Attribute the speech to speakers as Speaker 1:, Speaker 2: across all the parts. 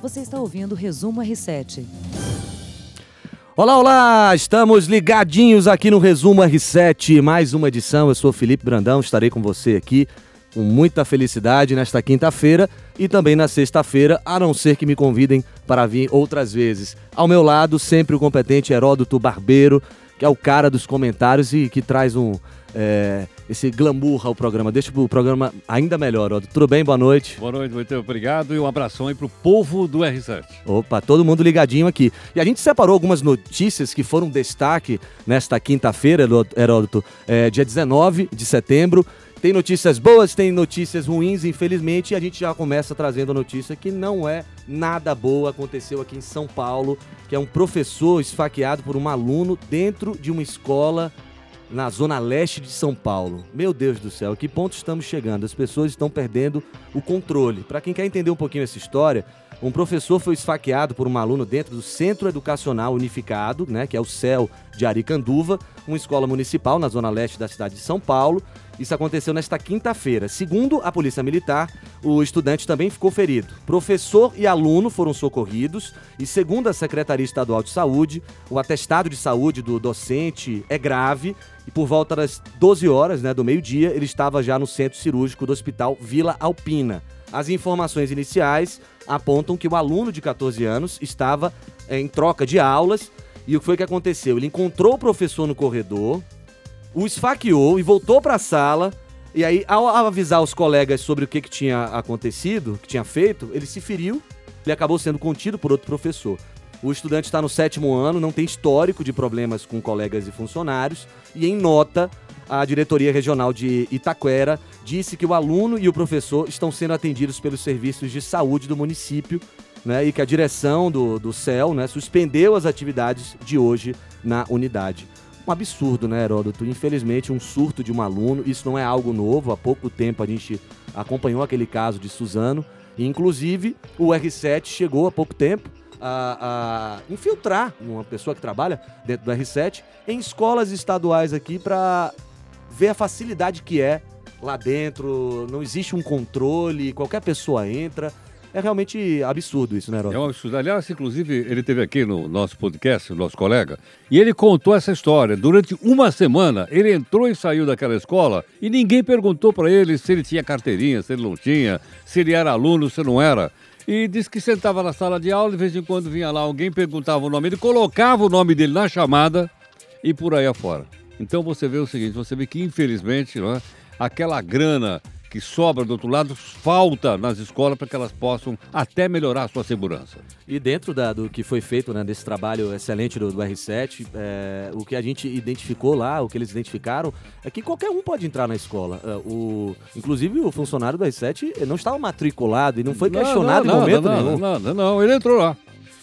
Speaker 1: Você está ouvindo o Resumo R7.
Speaker 2: Olá, olá! Estamos ligadinhos aqui no Resumo R7, mais uma edição. Eu sou Felipe Brandão, estarei com você aqui com muita felicidade nesta quinta-feira e também na sexta-feira, a não ser que me convidem para vir outras vezes. Ao meu lado, sempre o competente Heródoto Barbeiro, que é o cara dos comentários e que traz um é, esse glamour ao programa. Deixa o programa ainda melhor. Ó. Tudo bem? Boa noite.
Speaker 3: Boa noite, muito obrigado e um abração aí pro povo do R7.
Speaker 2: Opa, todo mundo ligadinho aqui. E a gente separou algumas notícias que foram destaque nesta quinta-feira, Heródoto, é, dia 19 de setembro. Tem notícias boas, tem notícias ruins, infelizmente, e a gente já começa trazendo a notícia que não é nada boa. Aconteceu aqui em São Paulo, que é um professor esfaqueado por um aluno dentro de uma escola na zona leste de São Paulo. Meu Deus do céu, que ponto estamos chegando? As pessoas estão perdendo o controle. Para quem quer entender um pouquinho essa história, um professor foi esfaqueado por um aluno dentro do Centro Educacional Unificado, né, que é o CEL de Aricanduva, uma escola municipal na zona leste da cidade de São Paulo. Isso aconteceu nesta quinta-feira. Segundo a Polícia Militar, o estudante também ficou ferido. Professor e aluno foram socorridos e, segundo a Secretaria Estadual de Saúde, o atestado de saúde do docente é grave e por volta das 12 horas né, do meio-dia ele estava já no centro cirúrgico do Hospital Vila Alpina. As informações iniciais apontam que o aluno de 14 anos estava em troca de aulas e o que foi que aconteceu? Ele encontrou o professor no corredor, o esfaqueou e voltou para a sala. E aí, ao avisar os colegas sobre o que, que tinha acontecido, o que tinha feito, ele se feriu. Ele acabou sendo contido por outro professor. O estudante está no sétimo ano, não tem histórico de problemas com colegas e funcionários. E em nota, a diretoria regional de Itaquera disse que o aluno e o professor estão sendo atendidos pelos serviços de saúde do município né, e que a direção do, do CEL né, suspendeu as atividades de hoje na unidade. Um absurdo, né, Heródoto? Infelizmente, um surto de um aluno, isso não é algo novo. Há pouco tempo a gente acompanhou aquele caso de Suzano. E, inclusive, o R7 chegou há pouco tempo a, a, infiltrar uma pessoa que trabalha dentro do R7 em escolas estaduais aqui para ver a facilidade que é lá dentro. Não existe um controle, qualquer pessoa entra. É realmente absurdo isso, né, Herói?
Speaker 3: É um absurdo. Aliás, inclusive, ele teve aqui no nosso podcast, o nosso colega, e ele contou essa história. Durante uma semana, ele entrou e saiu daquela escola e ninguém perguntou para ele se ele tinha carteirinha, se ele não tinha, se ele era aluno, se não era. E disse que sentava na sala de aula, de vez em quando vinha lá alguém, perguntava o nome, ele colocava o nome dele na chamada e por aí afora. Então você vê o seguinte, você vê que infelizmente, não é, aquela grana que sobra do outro lado falta nas escolas para que elas possam até melhorar a sua segurança.
Speaker 2: E dentro da, do que foi feito né, desse trabalho excelente do, do R7, é, o que a gente identificou lá, o que eles identificaram, é que qualquer um pode entrar na escola. É, o, inclusive o funcionário do R7 não estava matriculado e não foi questionado não, não, em momento
Speaker 3: não,
Speaker 2: nenhum.
Speaker 3: Não, não, não, ele entrou lá.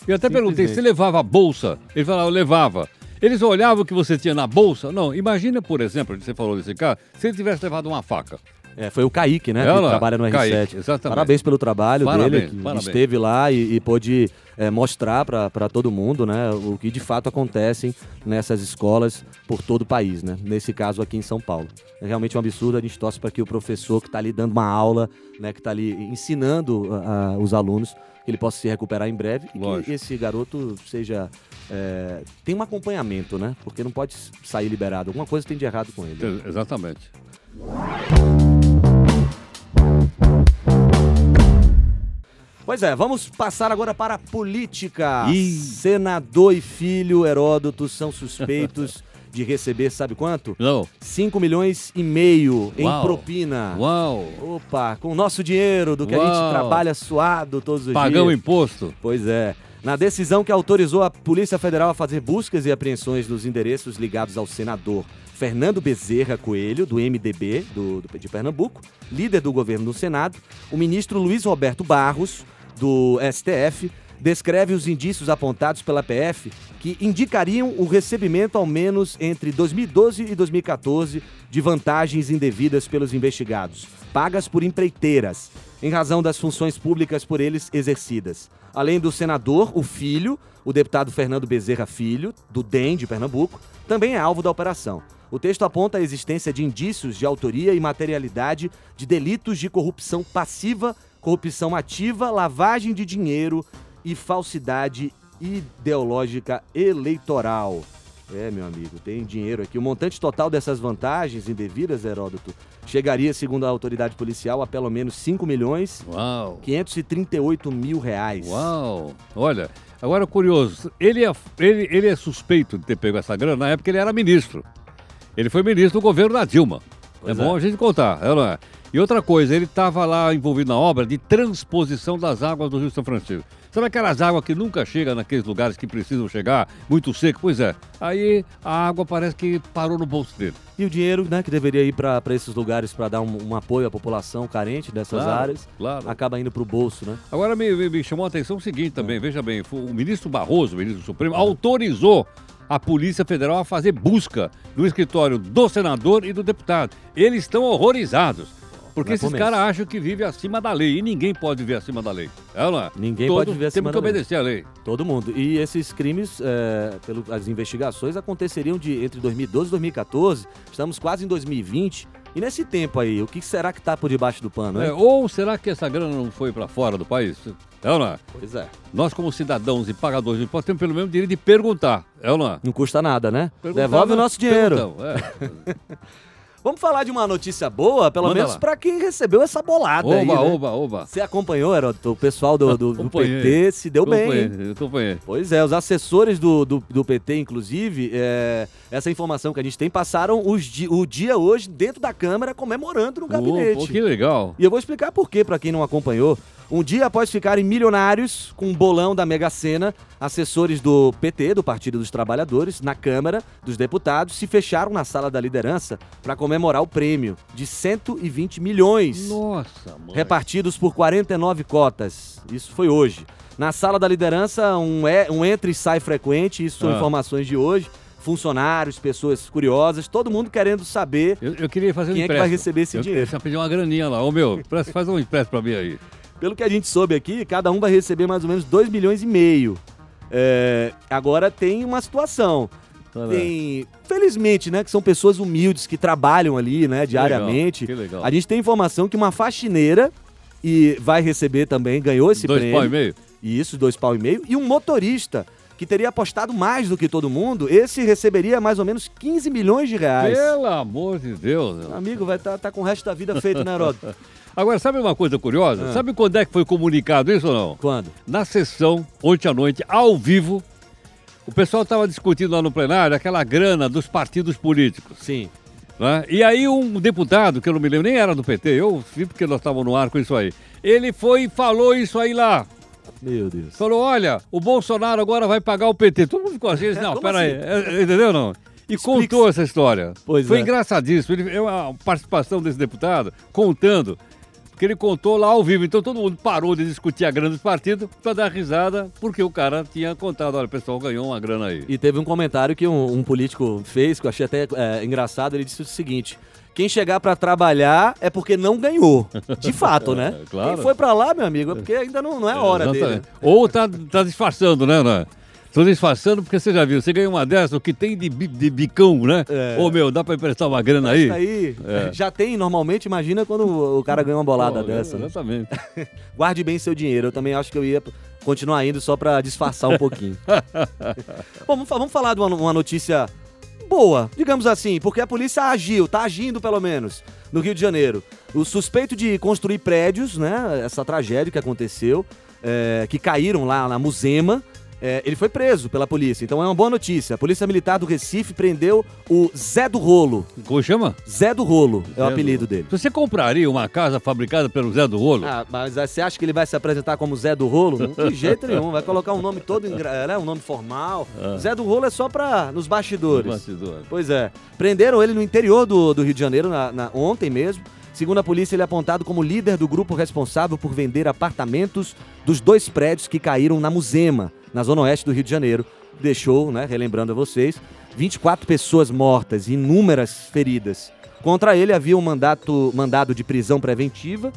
Speaker 3: Eu até perguntei se levava a bolsa. Ele falou, eu levava. Eles olhavam o que você tinha na bolsa. Não, imagina, por exemplo, você falou desse cara, se ele tivesse levado uma faca.
Speaker 2: É, foi o Kaique, né? Ela, que trabalha no R7. Kaique, exatamente. Parabéns pelo trabalho parabéns, dele, que parabéns. esteve lá e, e pôde é, mostrar para todo mundo né, o que de fato acontecem nessas escolas por todo o país, né? Nesse caso aqui em São Paulo. É realmente um absurdo, a gente torce para que o professor que está ali dando uma aula, né, que está ali ensinando uh, os alunos, que ele possa se recuperar em breve Lógico. e que esse garoto seja. É, tem um acompanhamento, né? Porque não pode sair liberado. Alguma coisa tem de errado com ele.
Speaker 3: Exatamente.
Speaker 2: Pois é, vamos passar agora para a política. Ih. Senador e filho Heródoto são suspeitos de receber, sabe quanto?
Speaker 3: Não.
Speaker 2: 5 milhões e meio em
Speaker 3: Uau.
Speaker 2: propina.
Speaker 3: Uau!
Speaker 2: Opa, com o nosso dinheiro, do que Uau. a gente trabalha suado todos os
Speaker 3: Pagamos
Speaker 2: dias.
Speaker 3: Pagamos imposto.
Speaker 2: Pois é. Na decisão que autorizou a Polícia Federal a fazer buscas e apreensões nos endereços ligados ao senador Fernando Bezerra Coelho, do MDB do, do, de Pernambuco, líder do governo no Senado, o ministro Luiz Roberto Barros, do STF, descreve os indícios apontados pela PF que indicariam o recebimento ao menos entre 2012 e 2014 de vantagens indevidas pelos investigados, pagas por empreiteiras, em razão das funções públicas por eles exercidas. Além do senador, o filho, o deputado Fernando Bezerra Filho, do DEM de Pernambuco, também é alvo da operação. O texto aponta a existência de indícios de autoria e materialidade de delitos de corrupção passiva, corrupção ativa, lavagem de dinheiro e falsidade ideológica eleitoral. É, meu amigo, tem dinheiro aqui. O montante total dessas vantagens indevidas, Heródoto, chegaria, segundo a autoridade policial, a pelo menos 5 milhões
Speaker 3: Uau!
Speaker 2: 538 mil reais.
Speaker 3: Uau! Olha, agora curioso, ele é, ele, ele é suspeito de ter pego essa grana na época que ele era ministro. Ele foi ministro do governo da Dilma.
Speaker 2: Pois
Speaker 3: é bom
Speaker 2: é.
Speaker 3: a gente contar, é, não é? E outra coisa, ele estava lá envolvido na obra de transposição das águas do Rio São Francisco. Sabe aquelas águas que nunca chegam naqueles lugares que precisam chegar, muito seco? Pois é. Aí a água parece que parou no bolso dele.
Speaker 2: E o dinheiro né, que deveria ir para esses lugares para dar um, um apoio à população carente dessas
Speaker 3: Claro,
Speaker 2: áreas,
Speaker 3: claro.
Speaker 2: acaba indo para o bolso, né?
Speaker 3: Agora me, me- me chamou a atenção o seguinte também, veja bem, o ministro Barroso, o ministro do Supremo, autorizou a Polícia Federal a fazer busca no escritório do senador e do deputado. Eles estão horrorizados. Porque esses
Speaker 2: começo.
Speaker 3: caras acham que vivem acima da lei. E ninguém pode viver acima da lei. É ou não é?
Speaker 2: Ninguém pode viver acima
Speaker 3: Temos que
Speaker 2: da lei.
Speaker 3: obedecer a lei.
Speaker 2: Todo mundo. E esses crimes, é, pelas investigações, aconteceriam de entre 2012 e 2014. Estamos quase em 2020. E nesse tempo aí, o que será que tá por debaixo do pano,
Speaker 3: É, ou será que essa grana não foi para fora do país? É ou não é?
Speaker 2: Pois é.
Speaker 3: Nós, como cidadãos e pagadores de impostos, temos pelo menos o direito de perguntar. É ou não é?
Speaker 2: Não custa nada, né?
Speaker 3: Perguntar,
Speaker 2: Devolve o nosso dinheiro.
Speaker 3: É.
Speaker 2: Vamos falar de uma notícia boa, pelo
Speaker 3: Manda
Speaker 2: menos para quem recebeu essa bolada aí,
Speaker 3: Oba,
Speaker 2: né?
Speaker 3: oba, oba.
Speaker 2: Você acompanhou, Heródoto? O pessoal do, do- do
Speaker 3: Acompanhei.
Speaker 2: PT se deu bem. hein?
Speaker 3: Acompanhei, acompanhei.
Speaker 2: Pois é, os assessores do, do, do PT, inclusive, é, essa informação que a gente tem, passaram os o dia hoje dentro da Câmara comemorando no gabinete.
Speaker 3: Pô, que legal.
Speaker 2: E eu vou explicar por quê, para quem não acompanhou. Um dia após ficarem milionários com um bolão da Mega Sena, assessores do PT, do Partido dos Trabalhadores, na Câmara dos Deputados, se fecharam na sala da liderança para comemorar o prêmio de 120 milhões
Speaker 3: Nossa, mãe.
Speaker 2: repartidos por 49 cotas. Isso foi hoje. Na sala da liderança, um, é, um entra e sai frequente, isso são
Speaker 3: Ah.
Speaker 2: informações de hoje. Funcionários, pessoas curiosas, todo mundo querendo saber
Speaker 3: Eu, eu queria fazer um
Speaker 2: quem é que
Speaker 3: empréstimo.
Speaker 2: vai receber esse
Speaker 3: eu,
Speaker 2: dinheiro.
Speaker 3: Eu já pedi uma graninha lá. Ô, meu, faz um empréstimo pra mim aí.
Speaker 2: Pelo que a gente soube aqui, cada um vai receber mais ou menos 2 milhões e meio. É, agora tem uma situação.
Speaker 3: Tá
Speaker 2: Tem, felizmente, né, que são pessoas humildes que trabalham ali, né, diariamente.
Speaker 3: Que legal.
Speaker 2: A gente tem informação que uma faxineira e vai receber também, ganhou esse
Speaker 3: Dois
Speaker 2: prêmio.
Speaker 3: pau e meio?
Speaker 2: Isso, dois pau e meio. E um motorista que teria apostado mais do que todo mundo, esse receberia mais ou menos 15 milhões de reais.
Speaker 3: Pelo amor de Deus. meu.
Speaker 2: Amigo, vai estar com o resto da vida feito, né, Heródoto?
Speaker 3: Agora, sabe uma coisa curiosa?
Speaker 2: Ah.
Speaker 3: Sabe quando é que foi comunicado isso ou não?
Speaker 2: Quando?
Speaker 3: Na sessão, ontem à noite, ao vivo, o pessoal estava discutindo lá no plenário aquela grana dos partidos políticos.
Speaker 2: Sim.
Speaker 3: né? E aí um deputado, que eu não me lembro, nem era do PT, eu vi porque nós estávamos no ar com isso aí. Ele foi e falou isso aí lá.
Speaker 2: Meu Deus.
Speaker 3: Falou, olha, o Bolsonaro agora vai pagar o PT. Todo mundo ficou assim, disse, não,
Speaker 2: Como
Speaker 3: peraí,
Speaker 2: assim?
Speaker 3: é, é, entendeu não? E contou essa história.
Speaker 2: Pois
Speaker 3: Foi
Speaker 2: é.
Speaker 3: engraçadíssimo. Ele, uma participação desse deputado contando, porque ele contou lá ao vivo. Então todo mundo parou de discutir a grana dos partidos para dar risada, porque o cara tinha contado, olha, o pessoal ganhou uma grana aí.
Speaker 2: E teve um comentário que um, um político fez, que eu achei até é, engraçado. Ele disse o seguinte: quem chegar pra trabalhar é porque não ganhou. De fato, né?
Speaker 3: É, claro.
Speaker 2: Quem foi pra lá, meu amigo, é porque ainda não, não é a hora dele.
Speaker 3: Ou tá, tá disfarçando, né, né? Tô disfarçando porque você já viu, você ganha uma dessa, o que tem de, bi- de bicão, né?
Speaker 2: É.
Speaker 3: Ô meu, dá pra emprestar uma grana aí?
Speaker 2: Isso aí
Speaker 3: É.
Speaker 2: já tem normalmente, imagina quando o cara ganha uma bolada dessa. né?
Speaker 3: Exatamente.
Speaker 2: Guarde bem seu dinheiro. Eu também acho que eu ia continuar indo só pra disfarçar um pouquinho. Bom, vamos, fa- vamos falar de uma, uma notícia boa, digamos assim, porque a polícia agiu, tá agindo pelo menos, no Rio de Janeiro. O suspeito de construir prédios, né? Essa tragédia que aconteceu, é, que caíram lá na Musema. É, ele foi preso pela polícia, então é uma boa notícia. A Polícia Militar do Recife prendeu o Zé do Rolo.
Speaker 3: Como chama?
Speaker 2: Zé do Rolo é o
Speaker 3: Zé do
Speaker 2: apelido
Speaker 3: Rolo.
Speaker 2: dele.
Speaker 3: Você compraria uma casa fabricada pelo Zé do Rolo?
Speaker 2: Ah, mas você acha que ele vai se apresentar como Zé do Rolo? Não, de jeito nenhum. Vai colocar um nome todo, engra- né, um nome formal. Zé do Rolo é só pra, nos bastidores.
Speaker 3: Bastidor.
Speaker 2: Pois é. Prenderam ele no interior do, do Rio de Janeiro, na, na- ontem mesmo. Segundo a polícia, ele é apontado como líder do grupo responsável por vender apartamentos dos dois prédios que caíram na Musema, na zona oeste do Rio de Janeiro. Deixou, né, relembrando a vocês, 24 pessoas mortas e inúmeras feridas. Contra ele havia um mandato, mandado de prisão preventiva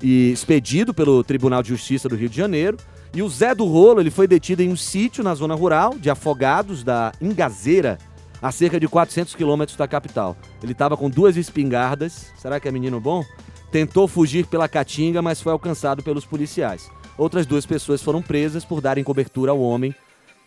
Speaker 2: e expedido pelo Tribunal de Justiça do Rio de Janeiro. E o Zé do Rolo ele foi detido em um sítio na zona rural de Afogados da Ingazeira, a cerca de 400 quilômetros da capital. Ele estava com duas espingardas. Será que é menino bom? Tentou fugir pela caatinga, mas foi alcançado pelos policiais. Outras duas pessoas foram presas por darem cobertura ao homem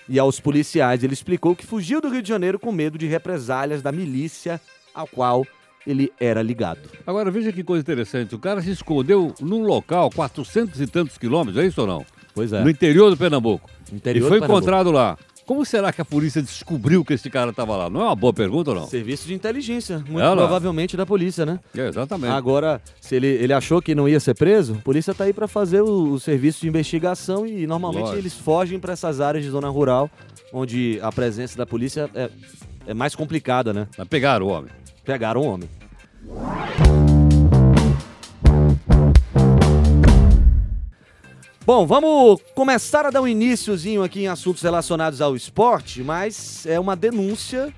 Speaker 2: e aos policiais. Ele explicou que fugiu do Rio de Janeiro com medo de represálias da milícia ao qual ele era ligado.
Speaker 3: Agora veja que coisa interessante. O cara se escondeu num local, 400 e tantos quilômetros, é isso ou não?
Speaker 2: Pois é.
Speaker 3: No interior do Pernambuco.
Speaker 2: Interior
Speaker 3: e foi encontrado lá. Como será que a polícia descobriu que esse cara estava lá? Não é uma boa pergunta ou não?
Speaker 2: Serviço de inteligência, muito
Speaker 3: É, lá.
Speaker 2: provavelmente da polícia, né?
Speaker 3: É, exatamente.
Speaker 2: Agora, se ele, ele achou que não ia ser preso, a polícia tá aí para fazer o, o serviço de investigação e normalmente
Speaker 3: Lógico.
Speaker 2: eles fogem para essas áreas de zona rural, onde a presença da polícia é, é mais complicada, né?
Speaker 3: Mas Pegaram o homem.
Speaker 2: Pegaram o homem. Bom, vamos começar a dar um iníciozinho aqui em assuntos relacionados ao esporte, mas é uma denúncia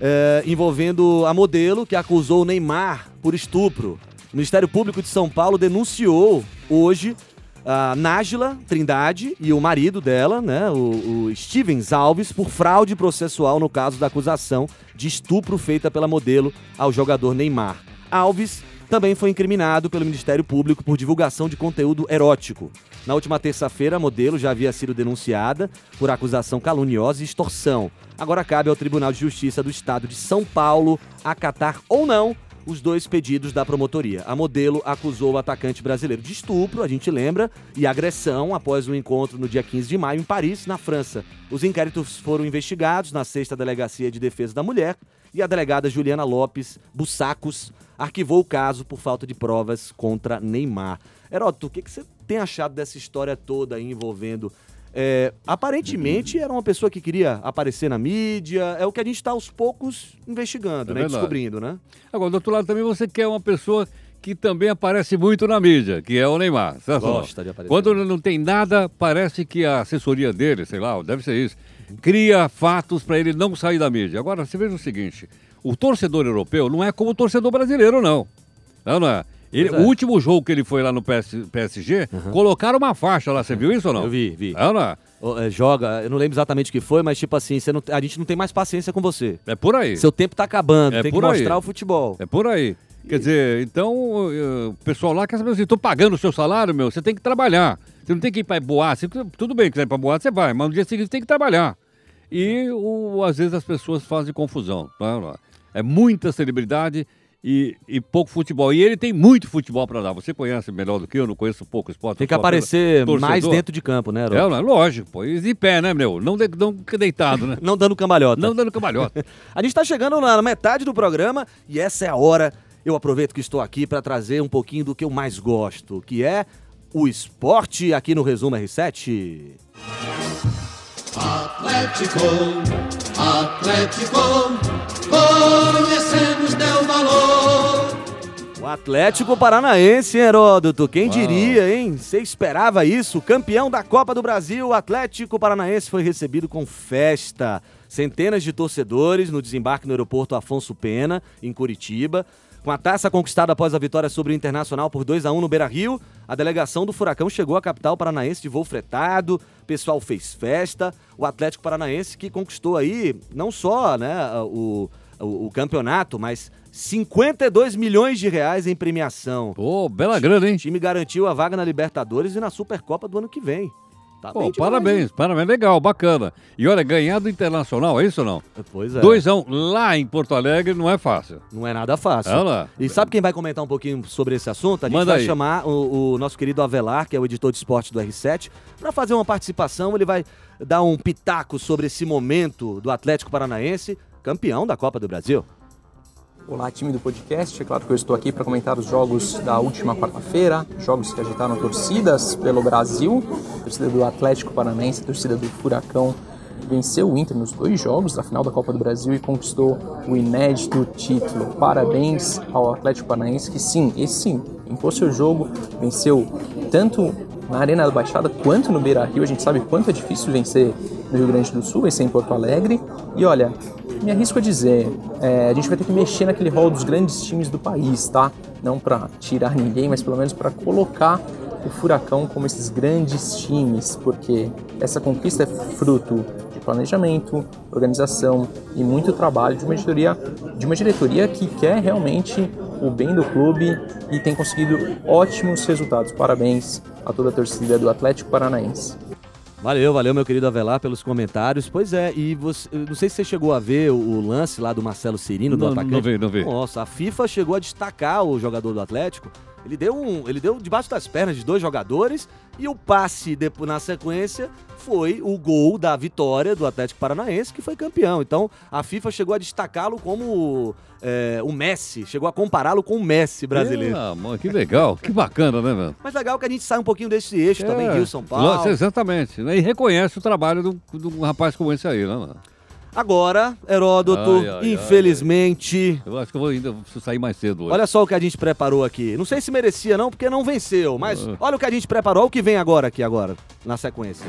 Speaker 2: é, envolvendo a modelo que acusou o Neymar por estupro. O Ministério Público de São Paulo denunciou hoje a Nájila Trindade e o marido dela, né, o, o Stevens Alves, por fraude processual no caso da acusação de estupro feita pela modelo ao jogador Neymar. Alves também foi incriminado pelo Ministério Público por divulgação de conteúdo erótico. Na última terça-feira, a modelo já havia sido denunciada por acusação caluniosa e extorsão. Agora cabe ao Tribunal de Justiça do Estado de São Paulo acatar ou não os dois pedidos da promotoria. A modelo acusou o atacante brasileiro de estupro, a gente lembra, e agressão após um encontro no dia 15 de maio em Paris, na França. Os inquéritos foram investigados na sexta Delegacia de Defesa da Mulher e a delegada Juliana Lopes Bussacos arquivou o caso por falta de provas contra Neymar. Heródoto, o que, que você tem achado dessa história toda aí envolvendo é, aparentemente era uma pessoa que queria aparecer na mídia. É o que a gente está aos poucos investigando,
Speaker 3: É
Speaker 2: né? Descobrindo, né?
Speaker 3: Agora, do outro lado também você quer uma pessoa que também aparece muito na mídia, que é o Neymar. certo?
Speaker 2: Gosta de aparecer.
Speaker 3: Quando não tem nada, parece que a assessoria dele, sei lá, deve ser isso, cria fatos para ele não sair da mídia. Agora, você veja o seguinte, o torcedor europeu não é como o torcedor brasileiro, não. Não, não é. Ele,
Speaker 2: é.
Speaker 3: O último jogo que ele foi lá no PS, PSG, colocaram uma faixa lá, você viu isso ou não?
Speaker 2: Eu vi, vi.
Speaker 3: É, ou não é?
Speaker 2: É, joga, eu não lembro exatamente o que foi, mas tipo assim, você não- a gente não tem mais paciência com você.
Speaker 3: É por aí.
Speaker 2: Seu tempo tá acabando,
Speaker 3: É
Speaker 2: tem que
Speaker 3: por aí.
Speaker 2: mostrar o futebol.
Speaker 3: É por aí. Quer dizer, então o pessoal lá quer saber assim, tô pagando o seu salário, meu, você tem que trabalhar. Você não tem que ir para boate. Tudo bem, quiser ir para boate, você vai, mas no dia seguinte tem que trabalhar. E o- às vezes as pessoas fazem confusão. Não, não. É muita celebridade e, e pouco futebol. E ele tem muito futebol para dar. Você conhece melhor do que eu, não conheço pouco esporte.
Speaker 2: Tem que aparecer mais dentro de campo, né, Heródoto?
Speaker 3: É, é lógico, pô. E de pé, né, meu? Não, de, não deitado, né?
Speaker 2: Não dando cambalhota.
Speaker 3: Não dando cambalhota.
Speaker 2: A gente está chegando na metade do programa e essa é a hora. Eu aproveito que estou aqui para trazer um pouquinho do que eu mais gosto, que é o esporte aqui no Resumo R7.
Speaker 4: Atlético, Atlético, conhecemos teu valor.
Speaker 2: O Atlético Paranaense, Heródoto. Quem
Speaker 3: Uau.
Speaker 2: diria, hein? Você esperava isso? Campeão da Copa do Brasil, o Atlético Paranaense foi recebido com festa. Centenas de torcedores no desembarque no aeroporto Afonso Pena, em Curitiba. Com a taça conquistada após a vitória sobre o Internacional por 2 a 1 no Beira-Rio, a delegação do Furacão chegou à capital paranaense de voo fretado, o pessoal fez festa. O Atlético Paranaense que conquistou aí não só né, o, o, o campeonato, mas 52 milhões de reais em premiação.
Speaker 3: Pô, bela grana, hein?
Speaker 2: O time garantiu a vaga na Libertadores e na Supercopa do ano que vem. Tá
Speaker 3: Pô, parabéns, parabéns, legal, bacana. E olha, ganhar do Internacional, é isso ou não?
Speaker 2: Pois é.
Speaker 3: 2x1 lá em Porto Alegre não é fácil.
Speaker 2: Não é nada fácil. E sabe quem vai comentar um pouquinho sobre esse assunto? A gente
Speaker 3: Manda
Speaker 2: vai
Speaker 3: aí.
Speaker 2: chamar o, o nosso querido Avelar, que é o editor de esporte do R7, para fazer uma participação. Ele vai dar um pitaco sobre esse momento do Atlético Paranaense, campeão da Copa do Brasil.
Speaker 5: Olá, time do podcast. É claro que eu estou aqui para comentar os jogos da última quarta-feira, jogos que agitaram torcidas pelo Brasil. A torcida do Atlético Paranaense, a torcida do Furacão venceu o Inter nos dois jogos da final da Copa do Brasil e conquistou o inédito título. Parabéns ao Atlético Paranaense que sim, esse sim, impôs seu jogo, venceu tanto na Arena da Baixada quanto no Beira-Rio. A gente sabe quanto é difícil vencer no Rio Grande do Sul, vencer em Porto Alegre. E olha, me arrisco a dizer, é, a gente vai ter que mexer naquele rol dos grandes times do país, tá? Não para tirar ninguém, mas pelo menos para colocar o Furacão como esses grandes times, porque essa conquista é fruto de planejamento, organização e muito trabalho de uma diretoria, de uma diretoria que quer realmente o bem do clube e tem conseguido ótimos resultados. Parabéns a toda a torcida do Atlético Paranaense.
Speaker 2: Valeu, valeu, meu querido Avelar, pelos comentários. Pois é, e você, não sei se você chegou a ver o, o lance lá do Marcelo Cirino, do
Speaker 3: Não,
Speaker 2: atacante.
Speaker 3: não vi, não vi.
Speaker 2: Nossa, a FIFA chegou a destacar o jogador do Atlético. Ele deu um, ele deu debaixo das pernas de dois jogadores e o passe depois, na sequência foi o gol da vitória do Atlético Paranaense, que foi campeão. Então, a FIFA chegou a destacá-lo como é, o Messi, chegou a compará-lo com o Messi brasileiro.
Speaker 3: Ah, mano, que legal, que bacana, né, velho?
Speaker 2: Mas legal que a gente sai um pouquinho desse eixo também,
Speaker 3: É,
Speaker 2: Rio, São Paulo.
Speaker 3: Exatamente. né? E reconhece o trabalho de de um rapaz como esse aí, né, mano?
Speaker 2: Agora, Heródoto,
Speaker 3: Ai, ai, ai,
Speaker 2: infelizmente,
Speaker 3: Eu acho que eu vou ainda preciso sair mais cedo hoje.
Speaker 2: olha só o que a gente preparou aqui. Não sei se merecia não, porque não venceu, mas
Speaker 3: Ah.
Speaker 2: olha o que a gente preparou, olha o que vem agora aqui agora, na sequência.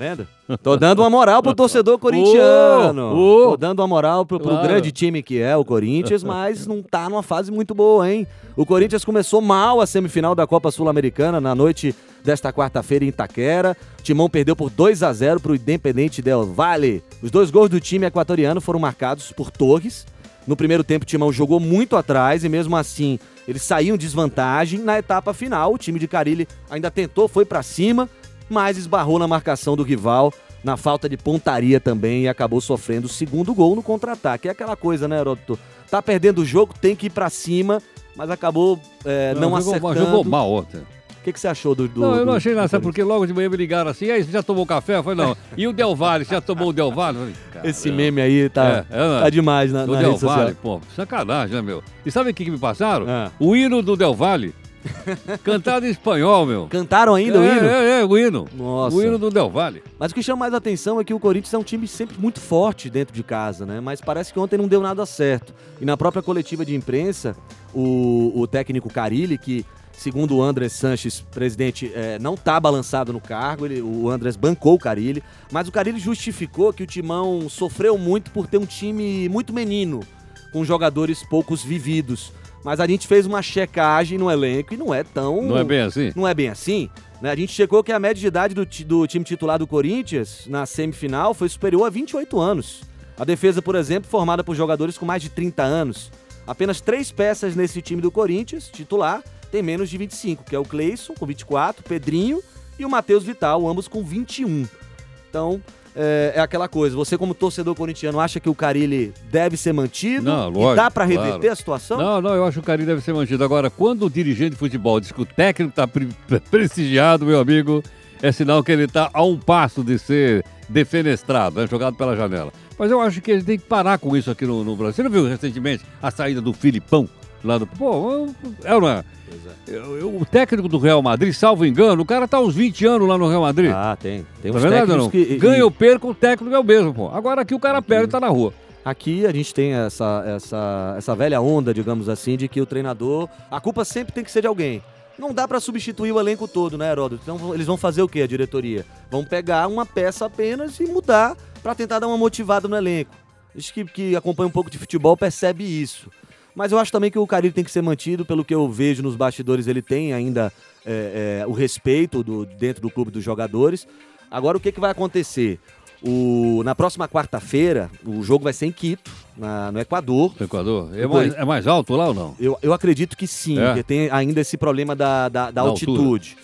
Speaker 2: Vendo? Tô dando uma moral pro torcedor corintiano.
Speaker 3: Ô, ô.
Speaker 2: Tô dando uma moral pro, pro
Speaker 3: Claro.
Speaker 2: grande time que é o Corinthians, mas não tá numa fase muito boa, hein? O Corinthians começou mal a semifinal da Copa Sul-Americana na noite desta quarta-feira em Itaquera. O Timão perdeu por 2 a 0 pro Independente Del Valle. Os dois gols do time equatoriano foram marcados por Torres. No primeiro tempo, o Timão jogou muito atrás e mesmo assim eles saíam em desvantagem. Na etapa final, o time de Carilli ainda tentou, foi pra cima, mas esbarrou na marcação do rival, na falta de pontaria também e acabou sofrendo o segundo gol no contra-ataque. É aquela coisa, né, Heródoto? Tá perdendo o jogo, tem que ir pra cima, mas acabou é, não,
Speaker 3: jogou,
Speaker 2: acertando.
Speaker 3: jogou mal ontem.
Speaker 2: O que, que você achou do, do
Speaker 3: não, eu não achei nada, sabe? Porque logo de manhã me ligaram assim, e aí, você já tomou café? Eu falei, não. E o Del Valle, você já tomou o Del Valle? Falei,
Speaker 2: Esse meme aí tá,
Speaker 3: É, é, não.
Speaker 2: tá demais na,
Speaker 3: Do
Speaker 2: na
Speaker 3: Del. Valle, pô, sacanagem, né, meu? E sabe o que, que me passaram?
Speaker 2: Ah.
Speaker 3: O hino do Del Valle, cantado em espanhol, meu.
Speaker 2: Cantaram ainda o
Speaker 3: é,
Speaker 2: hino?
Speaker 3: É, é, o hino.
Speaker 2: Nossa.
Speaker 3: O hino do Del Valle.
Speaker 2: Mas o que chama mais atenção é que o Corinthians é um time sempre muito forte dentro de casa, né? Mas parece que ontem não deu nada certo. E na própria coletiva de imprensa, o, o técnico Carilli, que segundo o Andrés Sanches, presidente, é, não tá balançado no cargo, ele, o Andrés bancou o Carilli, mas o Carilli justificou que o Timão sofreu muito por ter um time muito menino, com jogadores poucos vividos. Mas a gente fez uma checagem no elenco e não é tão
Speaker 3: Não é bem assim?
Speaker 2: não é bem assim. Né? A gente checou que a média de idade do, do time titular do Corinthians na semifinal foi superior a 28 anos. A defesa, por exemplo, formada por jogadores com mais de 30 anos. Apenas três peças nesse time do Corinthians, titular, tem menos de 25, que é o Cleison, com 24, Pedrinho e o Matheus Vital, ambos com 21. Então, é, é aquela coisa, você como torcedor corintiano acha que o Carilli deve ser mantido?
Speaker 3: Não,
Speaker 2: e
Speaker 3: lógico,
Speaker 2: dá pra reverter
Speaker 3: claro.
Speaker 2: a situação?
Speaker 3: Não, não, eu acho que o carinho deve ser mantido. Agora, quando o dirigente de futebol diz que o técnico está prestigiado, meu amigo, é sinal que ele está a um passo de ser defenestrado, né, jogado pela janela. Mas eu acho que ele tem que parar com isso aqui no, no Brasil. Você não viu recentemente a saída do Filipão? Lá do. Pô, é não é? Eu- eu- O técnico do Real Madrid, salvo engano, o cara tá uns 20 anos lá no Real Madrid.
Speaker 2: Ah, tem. Tem
Speaker 3: Tá
Speaker 2: uns
Speaker 3: verdade
Speaker 2: técnicos
Speaker 3: não?
Speaker 2: que...
Speaker 3: Ganha ou perca, o técnico é o mesmo, pô. Agora aqui o cara perde e tá na rua.
Speaker 2: Aqui a gente tem essa, essa, essa velha onda, digamos assim, de que o treinador. A culpa sempre tem que ser de alguém. Não dá pra substituir o elenco todo, né, Heródoto? Então eles vão fazer o quê, a diretoria? Vão pegar uma peça apenas e mudar pra tentar dar uma motivada no elenco. Acho que, que acompanha um pouco de futebol percebe isso. Mas eu acho também que o Carilho tem que ser mantido, pelo que eu vejo nos bastidores, ele tem ainda é, é, o respeito do, dentro do clube dos jogadores. Agora, o que, que vai acontecer? O, na próxima quarta-feira, o jogo vai ser em Quito, na- no Equador.
Speaker 3: O Equador. É mais, é mais alto lá ou não?
Speaker 2: Eu, eu acredito que sim,
Speaker 3: É?
Speaker 2: porque tem ainda esse problema da, da, da
Speaker 3: Da
Speaker 2: altitude.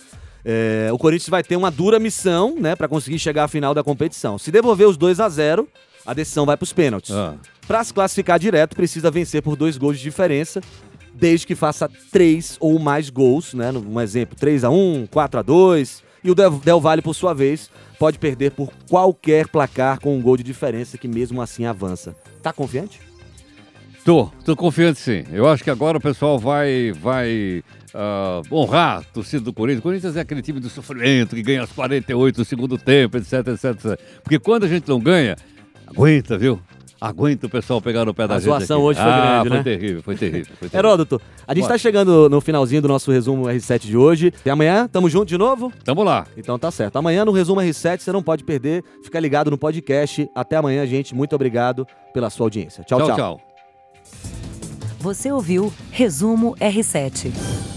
Speaker 2: É, o Corinthians vai ter uma dura missão, né, para conseguir chegar à final da competição. Se devolver os 2 a 0 a decisão vai para os pênaltis.
Speaker 3: Ah.
Speaker 2: Para se classificar direto, precisa vencer por dois gols de diferença, desde que faça três ou mais gols, né? Um exemplo, 3 a 1 4 a 2 E o Del, Valle, por sua vez, pode perder por qualquer placar com um gol de diferença, que mesmo assim avança. Tá confiante?
Speaker 3: Tô, tô confiante sim. Eu acho que agora o pessoal vai, vai ah, honrar a torcida do Corinthians. O Corinthians é aquele time do sofrimento que ganha aos 48 do segundo tempo, etc, etc, etc. Porque quando a gente não ganha, aguenta, viu? Aguenta o pessoal pegar no pé da
Speaker 2: A
Speaker 3: gente.
Speaker 2: zoação
Speaker 3: aqui.
Speaker 2: hoje foi
Speaker 3: ah,
Speaker 2: grande,
Speaker 3: foi
Speaker 2: né?
Speaker 3: terrível, foi terrível, foi terrível.
Speaker 2: Heródoto, a gente
Speaker 3: Bora.
Speaker 2: tá chegando no finalzinho do nosso resumo R7 de hoje. E amanhã, tamo junto de novo?
Speaker 3: Tamo lá.
Speaker 2: Então tá certo. Amanhã no Resumo R7 você não pode perder. Fica ligado no podcast. Até amanhã, gente. Muito obrigado pela sua audiência. tchau.
Speaker 3: tchau.
Speaker 2: tchau.
Speaker 3: tchau.
Speaker 1: Você ouviu Resumo R7.